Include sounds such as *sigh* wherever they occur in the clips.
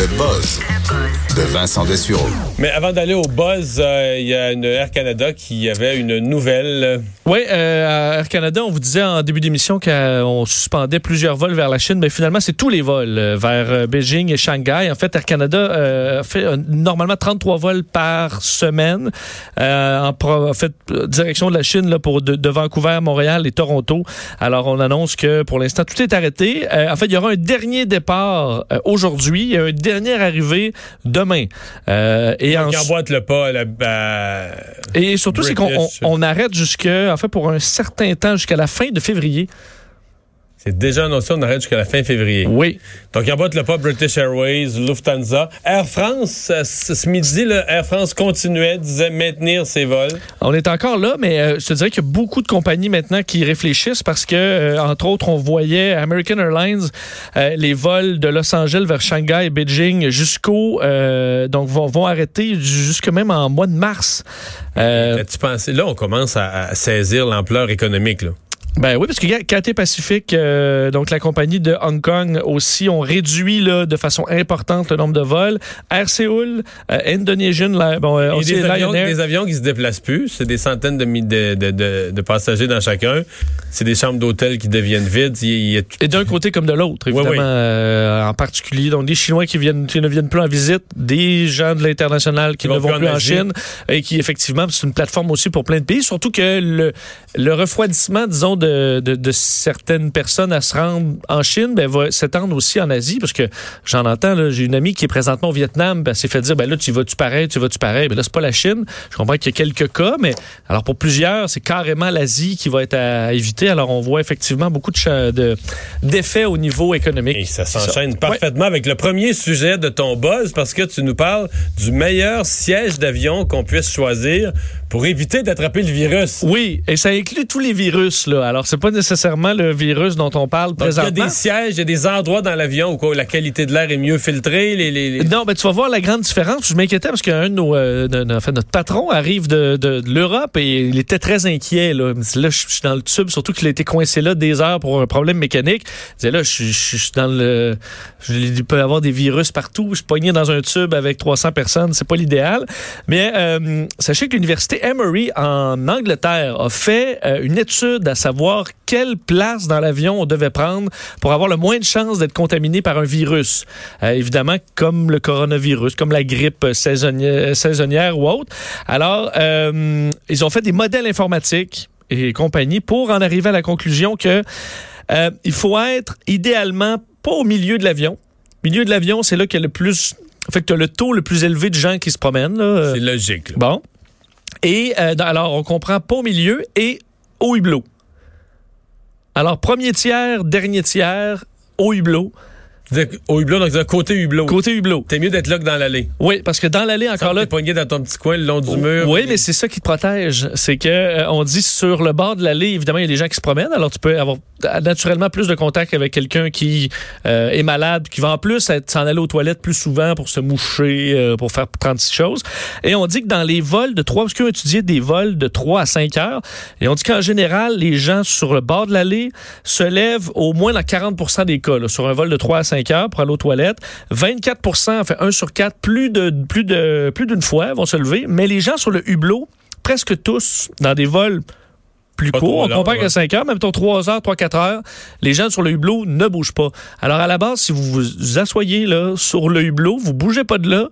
Le buzz de Vincent Dessureau. Mais avant d'aller au buzz, euh, il y a une Air Canada qui avait une nouvelle. Oui, euh, à Air Canada, on vous disait en début d'émission qu'on suspendait plusieurs vols vers la Chine, mais finalement, c'est tous les vols euh, vers Beijing et Shanghai. En fait, Air Canada euh, fait euh, normalement 33 vols par semaine en, pro, en, fait direction de la Chine là, pour de, de, Vancouver, Montréal et Toronto. Alors, on annonce que pour l'instant, tout est arrêté. en fait, il y aura un dernier départ aujourd'hui et un dernière arrivée demain. Euh, et en... emboîte le pas. La, euh, et surtout, c'est qu'on on, on arrête jusque, en fait, pour un certain temps, jusqu'à la fin de février. C'est déjà annoncé, on arrête jusqu'à la fin février. Oui. Donc, il emboîte le pas British Airways, Lufthansa. Air France, ce midi, là, Air France continuait, disait maintenir ses vols. On est encore là, mais euh, je te dirais qu'il y a beaucoup de compagnies maintenant qui réfléchissent parce que, euh, entre autres, on voyait American Airlines, euh, les vols de Los Angeles vers Shanghai et Beijing jusqu'au, euh, donc vont, vont arrêter jusque même en mois de mars. tu pensé, là, on commence à, à saisir l'ampleur économique, là. Ben oui, parce que KT Pacific, euh, donc la compagnie de Hong Kong aussi, ont réduit là, de façon importante le nombre de vols. Air Seoul, euh, Indonesian, là, bon, euh, aussi des, avions, des avions qui se déplacent plus. C'est des centaines de, de, de, de, de passagers dans chacun. C'est des chambres d'hôtel qui deviennent vides. Il, il a... Et d'un côté comme de l'autre, évidemment, oui, oui. Euh, en particulier. Donc des Chinois qui, viennent, qui ne viennent plus en visite, des gens de l'international qui, qui ne vont plus en, en Chine et qui, effectivement, c'est une plateforme aussi pour plein de pays. Surtout que le, le refroidissement, disons, de, de, de, certaines personnes à se rendre en Chine ben, va s'étendre aussi en Asie, parce que j'en entends, j'ai une amie qui est présentement au Vietnam, ben, s'est fait dire, ben là, tu vas-tu pareil, tu vas-tu pareil? Ben là, c'est pas la Chine. Je comprends qu'il y a quelques cas, mais alors pour plusieurs, c'est carrément l'Asie qui va être à éviter. Alors on voit effectivement beaucoup de d'effets au niveau économique. Et ça s'enchaîne parfaitement ouais. avec le premier sujet de ton buzz, parce que tu nous parles du meilleur siège d'avion qu'on puisse choisir pour éviter d'attraper le virus. Oui, et ça inclut tous les virus, là. Alors, c'est pas nécessairement le virus dont on parle présentement. Il y a des sièges, il y a des endroits dans l'avion où quoi, la qualité de l'air est mieux filtrée. Les, les, les... Non, mais tu vas voir la grande différence. Je m'inquiétais parce qu'un de nos, euh, de, enfin, notre patron arrive de, de, l'Europe et il était très inquiet. Là, là je suis dans le tube, surtout qu'il a été coincé là des heures pour un problème mécanique. Il disait là, je suis dans le... Je, il peut y avoir des virus partout. Je suis pogné dans un tube avec 300 personnes. C'est pas l'idéal. Mais euh, sachez que l'université Emory en Angleterre a fait euh, une étude à savoir quelle place dans l'avion on devait prendre pour avoir le moins de chances d'être contaminé par un virus. Euh, évidemment, comme le coronavirus, comme la grippe saisonnière, saisonnière ou autre. Alors, euh, ils ont fait des modèles informatiques et compagnie pour en arriver à la conclusion que il faut être idéalement pas au milieu de l'avion. Milieu de l'avion, c'est là qu'il y a le plus en fait, tu as le taux le plus élevé de gens qui se promènent. C'est logique. Là. Bon. Et euh, alors, on comprend pas au milieu et au hublot. Alors, premier tiers, dernier tiers, au hublot. Au hublot, donc côté hublot. Côté hublot. T'es mieux d'être là que dans l'allée. Oui, parce que dans l'allée, encore là. T'es pogné dans ton petit coin le long du mur. Oui, mais c'est ça qui te protège. C'est que euh, on dit sur le bord de l'allée, évidemment, il y a des gens qui se promènent. Alors, tu peux avoir naturellement plus de contact avec quelqu'un qui euh, est malade, qui va en plus s'en aller aux toilettes plus souvent pour se moucher, euh, pour faire 36 choses. Et on dit que dans les vols de 3, parce qu'on étudié des vols de 3 à 5 heures, et on dit qu'en général, les gens sur le bord de l'allée se lèvent au moins dans 40% des cas, là, sur un vol de 3 à 5 heures pour aller aux toilettes. 24% enfin 1 sur 4, plus de plus de plus d'une fois vont se lever, mais les gens sur le hublot, presque tous dans des vols plus court. On compare ouais. que 5 heures, même ton 3 heures, 3, 4 heures, les gens sur le hublot ne bougent pas. Alors, à la base, si vous vous asseyez là, sur le hublot, vous bougez pas de là,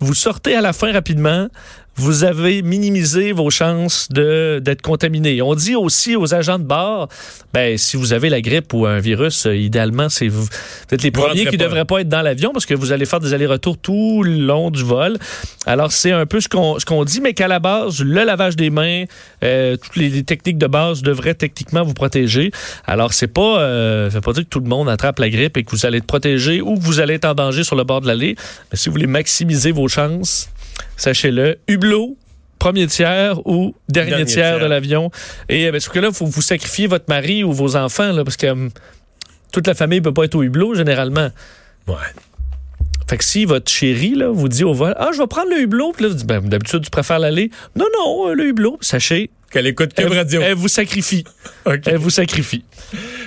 vous sortez à la fin rapidement, vous avez minimisé vos chances de d'être contaminé. On dit aussi aux agents de bord, ben si vous avez la grippe ou un virus, euh, idéalement c'est vous êtes les vous premiers qui ne devraient pas être dans l'avion parce que vous allez faire des allers-retours tout le long du vol. Alors c'est un peu ce qu'on ce qu'on dit, mais qu'à la base le lavage des mains, euh, toutes les, les, techniques de base devraient techniquement vous protéger. Alors c'est pas, euh, ça veut pas dire que tout le monde attrape la grippe et que vous allez être protégé ou que vous allez être en danger sur le bord de l'allée. Mais si vous voulez maximiser vos chances sachez-le, hublot, premier tiers ou dernier, dernier tiers, tiers, de l'avion. Et parce que là, il faut vous sacrifier votre mari ou vos enfants, là, parce que um, toute la famille ne peut pas être au hublot, généralement. Ouais. Fait que si votre chérie là, vous dit au vol, ah, je vais prendre le hublot, puis là, vous dites, ben, d'habitude, tu préfères l'aller. Non, non, le hublot, sachez, Qu'elle écoute Cube elle, Radio. elle vous sacrifie. *laughs* Elle vous sacrifie.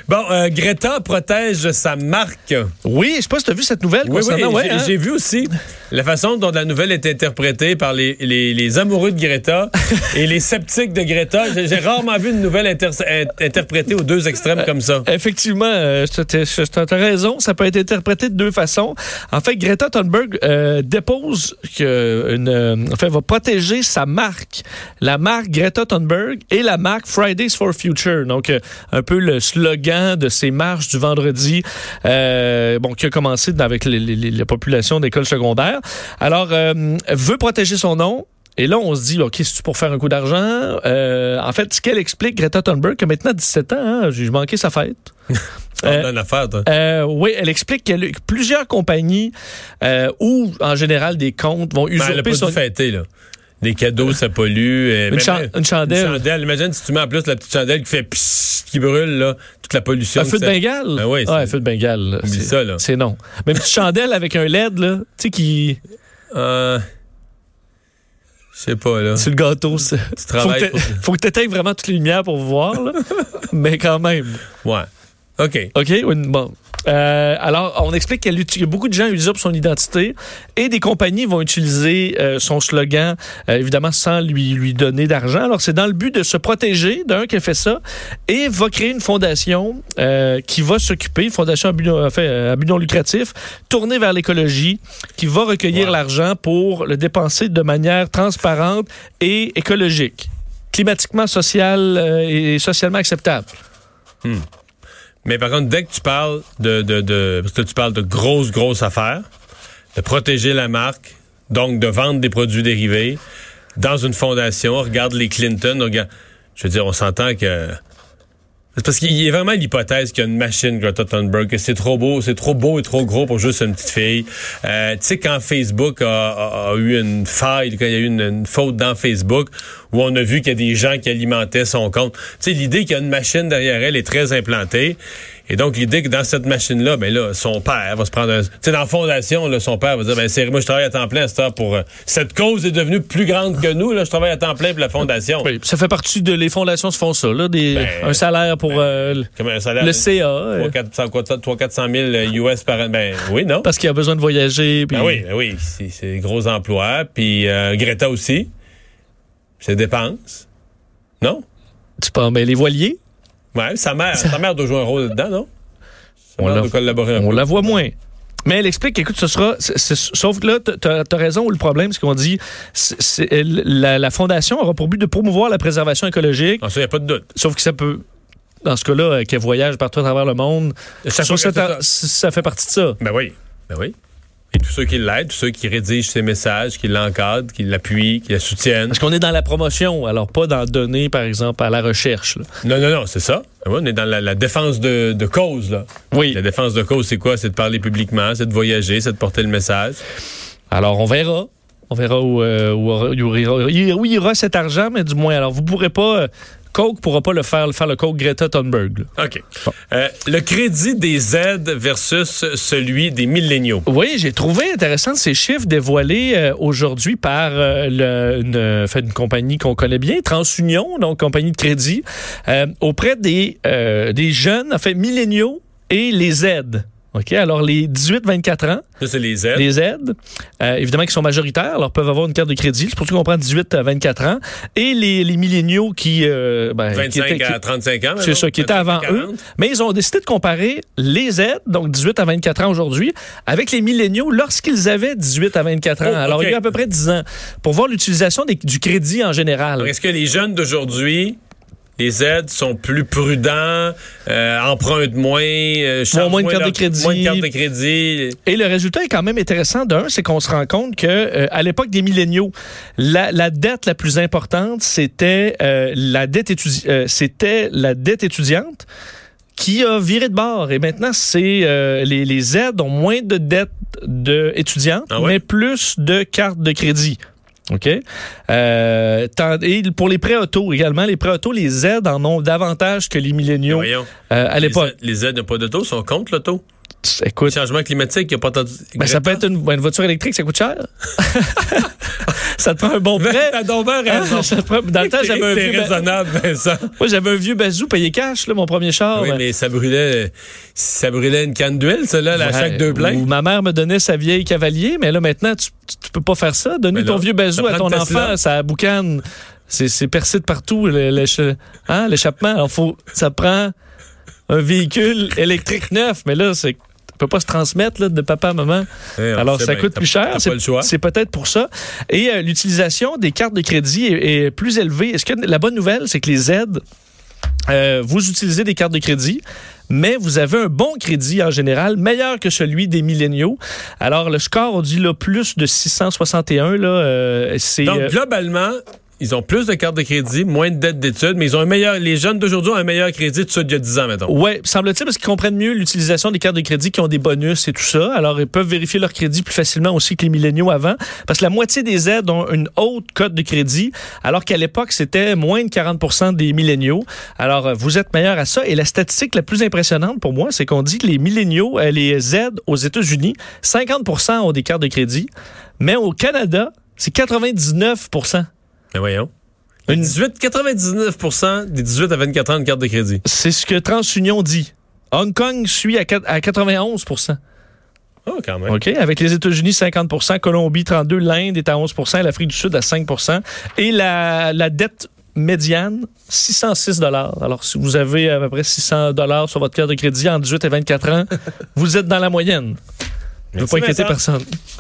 Bon, euh, Greta protège sa marque. Oui, je sais pas si tu as vu cette nouvelle Oui, oui, ouais, j'ai hein? j'ai vu aussi la façon dont la nouvelle est interprétée par les, les, les amoureux de Greta *laughs* et les sceptiques de Greta. J'ai rarement vu une nouvelle inter- in- interprétée aux deux extrêmes comme ça. Effectivement, euh, tu as raison, ça peut être interprété de deux façons. En fait, Greta Thunberg euh, dépose que une, euh, en fait, va protéger sa marque, la marque Greta Thunberg et la marque Fridays for Future. Donc, euh, un peu le slogan de ces marches du vendredi, euh, bon, qui a commencé avec les- les- la population d'écoles secondaires. Alors, euh, veut protéger son nom. Et là, on se dit, OK, c'est pour faire un coup d'argent? Euh, en fait, ce qu'elle explique, Greta Thunberg, que maintenant 17 ans, hein, j'ai manqué sa fête. *laughs* On Euh, a une affaire. Euh, oui, elle explique que plusieurs compagnies ou en général des comptes vont Ben, elle a usurper pas son dû fêter, là. Des cadeaux, ça pollue. euh, une, même- une chandelle. Une chandelle. Imagine si tu mets en plus la petite chandelle qui fait psst, qui brûle, là, toute la pollution. Un feu de ça- Bengale? Ben oui, ouais, c'est- un feu de Bengale. Oublie C'est- ça, là. C'est non. Même petite chandelle avec un LED, là, tu sais, qui. Euh, Je sais pas, là. sur le gâteau. c'est- Tu travailles faut que tu éteignes vraiment toutes les lumières pour voir, là. *laughs* Mais quand même. Ouais. OK. OK? Oui, Bon. Euh, alors, on explique qu'il y a beaucoup de gens usurpent son identité et des compagnies vont utiliser euh, son slogan, euh, évidemment, sans lui, lui donner d'argent. Alors, c'est dans le but de se protéger d'un qui a fait ça et va créer une fondation qui va s'occuper, une fondation à but, non- enfin, à but non lucratif, tournée vers l'écologie, qui va recueillir Ouais. l'argent pour le dépenser de manière transparente et écologique, climatiquement, social euh, et socialement acceptable. Mais par contre, dès que tu parles de, de, de parce que tu parles de grosses, grosses affaires, de protéger la marque, donc de vendre des produits dérivés dans une fondation, regarde les Clinton, regarde, je veux dire, on s'entend que parce qu'il y a vraiment l'hypothèse qu'il y a une machine Greta Thunberg, que c'est trop beau, c'est trop beau et trop gros pour juste une petite fille. Euh, tu sais, quand Facebook a, a- a eu une faille, quand il y a eu une, une faute dans Facebook, où on a vu qu'il y a des gens qui alimentaient son compte. Tu sais, l'idée qu'il y a une machine derrière elle est très implantée. Et donc, l'idée que dans cette machine-là, ben là, son père va se prendre un... Tu sais, dans la fondation, là, son père va dire, ben c'est moi, je travaille à temps plein à cette heure pour... euh, cette cause est devenue plus grande que nous, là, je travaille à temps plein pour la fondation. Oui, ça fait partie de les fondations se font ça, là, des, Ben, un salaire pour euh, le- Comme un salaire... le CA, euh, 300-400 000 US par an. Ben oui, non? parce qu'il a besoin de voyager. puis- Ben oui, ben oui, c'est c'est gros emplois. Puis euh, Greta aussi. C'est dépenses. Non? Tu penses, mais les voiliers, Ouais, sa mère, sa mère doit jouer un rôle dedans, non? Sa On mère la- doit collaborer un on peu. la voit moins. Mais elle explique, écoute, ce sera. sauf que là, t'as as raison, le problème, c'est qu'on dit la, la fondation aura pour but de promouvoir la préservation écologique, Ah, ça, y a pas de doute. sauf que ça peut. Dans ce cas-là, euh, qu'elle voyage partout à travers le monde, c'est ça fait partie de ça. Ben oui, ben oui. Et tous ceux qui l'aident, tous ceux qui rédigent ses messages, qui l'encadrent, qui l'appuient, qui la soutiennent. Parce qu'on est dans la promotion, alors pas dans donner, par exemple, à la recherche. là. Non, non, non, c'est ça. Oui, on est dans la, la défense de, de cause, là. Oui. La défense de cause, c'est quoi? C'est de parler publiquement, c'est de voyager, c'est de porter le message. Alors, on verra. On verra où, euh, où, aura- où il ira, où il ira cet argent, mais du moins, alors, vous pourrez pas. Coke pourra pas le faire, le faire le Coke Greta Thunberg. là. OK. Euh, le crédit des aides versus celui des milléniaux. Oui, j'ai trouvé intéressant ces chiffres dévoilés euh, aujourd'hui par euh, le- une, fait, une compagnie qu'on connaît bien, TransUnion, donc compagnie de crédit, auprès des, des jeunes, en fait, milléniaux et les aides. OK, alors les 18-24 ans, Ça, c'est les aides. les aides, euh, évidemment qui sont majoritaires, alors peuvent avoir une carte de crédit. C'est pour ça qu'on prend 18 à 24 ans. Et les, les milléniaux qui... euh, ben, qui 25 étaient- à 35 ans. c'est ça, qui était avant eux. Mais ils ont décidé de comparer les aides, donc 18 à 24 ans aujourd'hui, avec les milléniaux lorsqu'ils avaient 18 à 24 ans. Oh, Alors, il y a à peu près 10 ans. Pour voir l'utilisation du crédit en général. Est-ce que les jeunes d'aujourd'hui, les aides sont plus prudents, euh, empruntent moins, euh, moins de carte de crédit. moins de carte de crédit? Et le résultat est quand même intéressant. D'un, c'est qu'on se rend compte que euh, à l'époque des milléniaux, la, la dette la plus importante, c'était la dette étudi- c'était la dette étudiante qui a viré de bord. Et maintenant, c'est euh, les, les aides ont moins de dettes de étudiantes, Ah ouais? mais plus de cartes de crédit. OK? Euh, et pour les prêts auto également, les prêts auto, les aides en ont davantage que les milléniaux euh, à l'époque. Les, aides- les aides n'ont pas d'auto, sont contre l'auto? Écoute, Changement climatique, il n'y a pas tant de... ben, ça peut être une, une voiture électrique, ça coûte cher. *laughs* ça te prend un bon prêt. T'as donc bien Hein, raison. ça te prend- Dans le temps, j'avais un vieux, raisonnable, Vincent. moi, j'avais un vieux bazou payé cash, là, mon premier char. Oui, Ben, mais ça brûlait, ça brûlait une canne d'huile, ça, là, à chaque deux pleins. ma mère me donnait sa vieille cavalier, mais là, maintenant, tu, tu, peux pas faire ça. Donner Mais ton vieux bazou à ton enfant, ça boucane. C'est, percé de partout, hein, l'échappement. Alors, faut, ça prend un véhicule électrique neuf, mais là, c'est, peut pas se transmettre là, de papa à maman. Eh, Alors, ça bien, coûte plus cher. C'est, peut-être pour ça. Et euh, l'utilisation des cartes de crédit est, est plus élevée. Est-ce que la bonne nouvelle, c'est que les aides, euh, vous utilisez des cartes de crédit, mais vous avez un bon crédit en général, meilleur que celui des milléniaux. Alors, le score, on dit là, plus de 661, là, euh, c'est... Donc, globalement, ils ont plus de cartes de crédit, moins de dettes d'études, mais ils ont un meilleur, les jeunes d'aujourd'hui ont un meilleur crédit de ceux d'il y a 10 ans, mettons. Ouais, semble-t-il, parce qu'ils comprennent mieux l'utilisation des cartes de crédit qui ont des bonus et tout ça. Alors, ils peuvent vérifier leur crédit plus facilement aussi que les milléniaux avant. Parce que la moitié des aides ont une haute cote de crédit, alors qu'à l'époque, c'était moins de 40% des milléniaux. Alors, vous êtes meilleur à ça. Et la statistique la plus impressionnante pour moi, c'est qu'on dit que les milléniaux, euh, les aides aux États-Unis, 50% ont des cartes de crédit. Mais au Canada, c'est 99 Mais voyons. Une- 18, 99 des 18 à 24 ans de carte de crédit. C'est ce que TransUnion dit. Hong Kong suit à quat- à 91% Oh, quand même. OK? Avec les États-Unis, 50% Colombie, 32 l'Inde est à 11% l'Afrique du Sud à 5% et la, la dette médiane, 606 Alors, si vous avez à peu près 600 sur votre carte de crédit en 18 et 24 ans, *laughs* vous êtes dans la moyenne. Ne pas inquiéter personne.